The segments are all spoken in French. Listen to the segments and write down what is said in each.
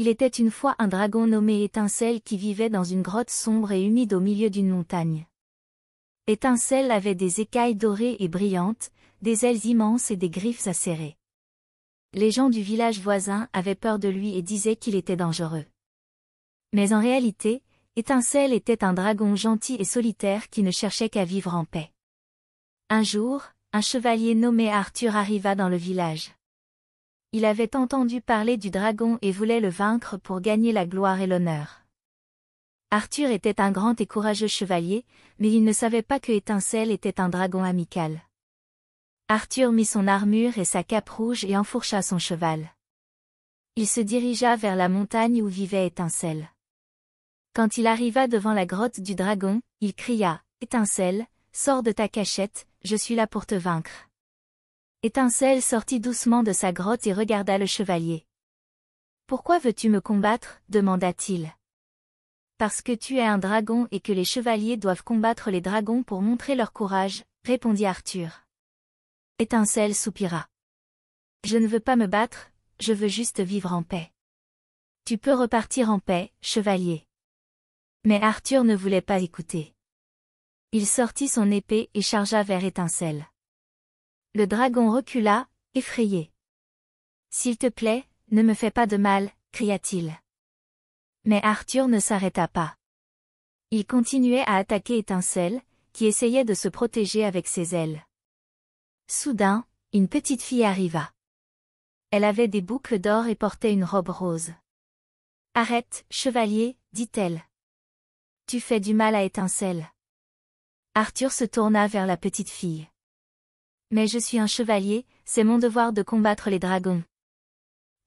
Il était une fois un dragon nommé Étincelle qui vivait dans une grotte sombre et humide au milieu d'une montagne. Étincelle avait des écailles dorées et brillantes, des ailes immenses et des griffes acérées. Les gens du village voisin avaient peur de lui et disaient qu'il était dangereux. Mais en réalité, Étincelle était un dragon gentil et solitaire qui ne cherchait qu'à vivre en paix. Un jour, un chevalier nommé Arthur arriva dans le village. Il avait entendu parler du dragon et voulait le vaincre pour gagner la gloire et l'honneur. Arthur était un grand et courageux chevalier, mais il ne savait pas que Étincelle était un dragon amical. Arthur mit son armure et sa cape rouge et enfourcha son cheval. Il se dirigea vers la montagne où vivait Étincelle. Quand il arriva devant la grotte du dragon, il cria, Étincelle, sors de ta cachette, je suis là pour te vaincre. Étincelle sortit doucement de sa grotte et regarda le chevalier. Pourquoi veux-tu me combattre? demanda-t-il. Parce que tu es un dragon et que les chevaliers doivent combattre les dragons pour montrer leur courage, répondit Arthur. Étincelle soupira. Je ne veux pas me battre, je veux juste vivre en paix. Tu peux repartir en paix, chevalier. Mais Arthur ne voulait pas écouter. Il sortit son épée et chargea vers Étincelle. Le dragon recula, effrayé. S'il te plaît, ne me fais pas de mal, cria-t-il. Mais Arthur ne s'arrêta pas. Il continuait à attaquer Étincelle, qui essayait de se protéger avec ses ailes. Soudain, une petite fille arriva. Elle avait des boucles d'or et portait une robe rose. Arrête, chevalier, dit-elle. Tu fais du mal à Étincelle. Arthur se tourna vers la petite fille. Mais je suis un chevalier, c'est mon devoir de combattre les dragons.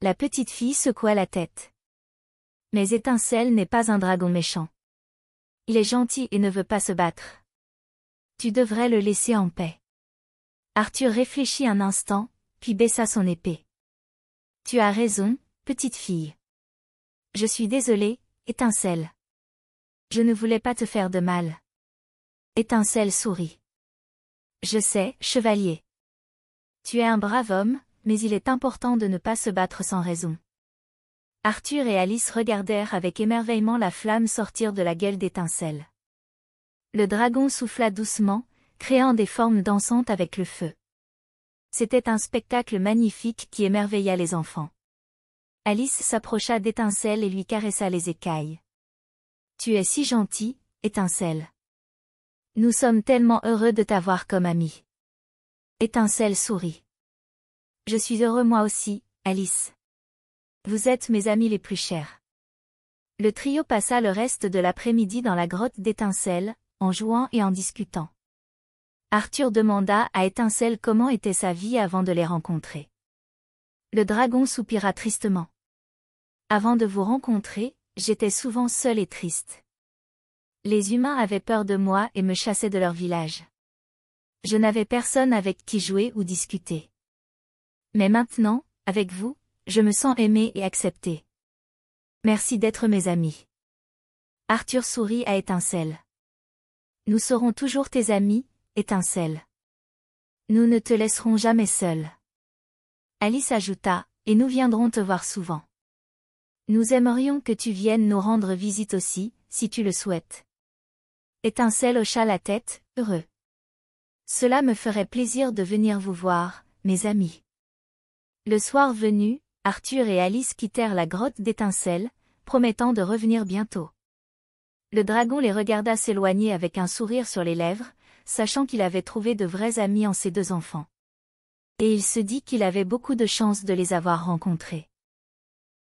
La petite fille secoua la tête. Mais Étincelle n'est pas un dragon méchant. Il est gentil et ne veut pas se battre. Tu devrais le laisser en paix. Arthur réfléchit un instant, puis baissa son épée. Tu as raison, petite fille. Je suis désolé, étincelle. Je ne voulais pas te faire de mal. Étincelle sourit. Je sais, chevalier. Tu es un brave homme, mais il est important de ne pas se battre sans raison. Arthur et Alice regardèrent avec émerveillement la flamme sortir de la gueule d'étincelle. Le dragon souffla doucement, créant des formes dansantes avec le feu. C'était un spectacle magnifique qui émerveilla les enfants. Alice s'approcha d'Étincelle et lui caressa les écailles. Tu es si gentil, Étincelle. Nous sommes tellement heureux de t'avoir comme ami. Étincelle sourit. Je suis heureux moi aussi, Alice. Vous êtes mes amis les plus chers. Le trio passa le reste de l'après-midi dans la grotte d'Étincelle, en jouant et en discutant. Arthur demanda à Étincelle comment était sa vie avant de les rencontrer. Le dragon soupira tristement. Avant de vous rencontrer, j'étais souvent seul et triste. Les humains avaient peur de moi et me chassaient de leur village. Je n'avais personne avec qui jouer ou discuter. Mais maintenant, avec vous, je me sens aimé et accepté. Merci d'être mes amis. Arthur sourit à Étincelle. Nous serons toujours tes amis, étincelle. Nous ne te laisserons jamais seul. Alice ajouta, et nous viendrons te voir souvent. Nous aimerions que tu viennes nous rendre visite aussi, si tu le souhaites. Étincelle hocha la tête, heureux. Cela me ferait plaisir de venir vous voir, mes amis. Le soir venu, Arthur et Alice quittèrent la grotte d'Étincelle, promettant de revenir bientôt. Le dragon les regarda s'éloigner avec un sourire sur les lèvres, sachant qu'il avait trouvé de vrais amis en ses deux enfants. Et il se dit qu'il avait beaucoup de chance de les avoir rencontrés.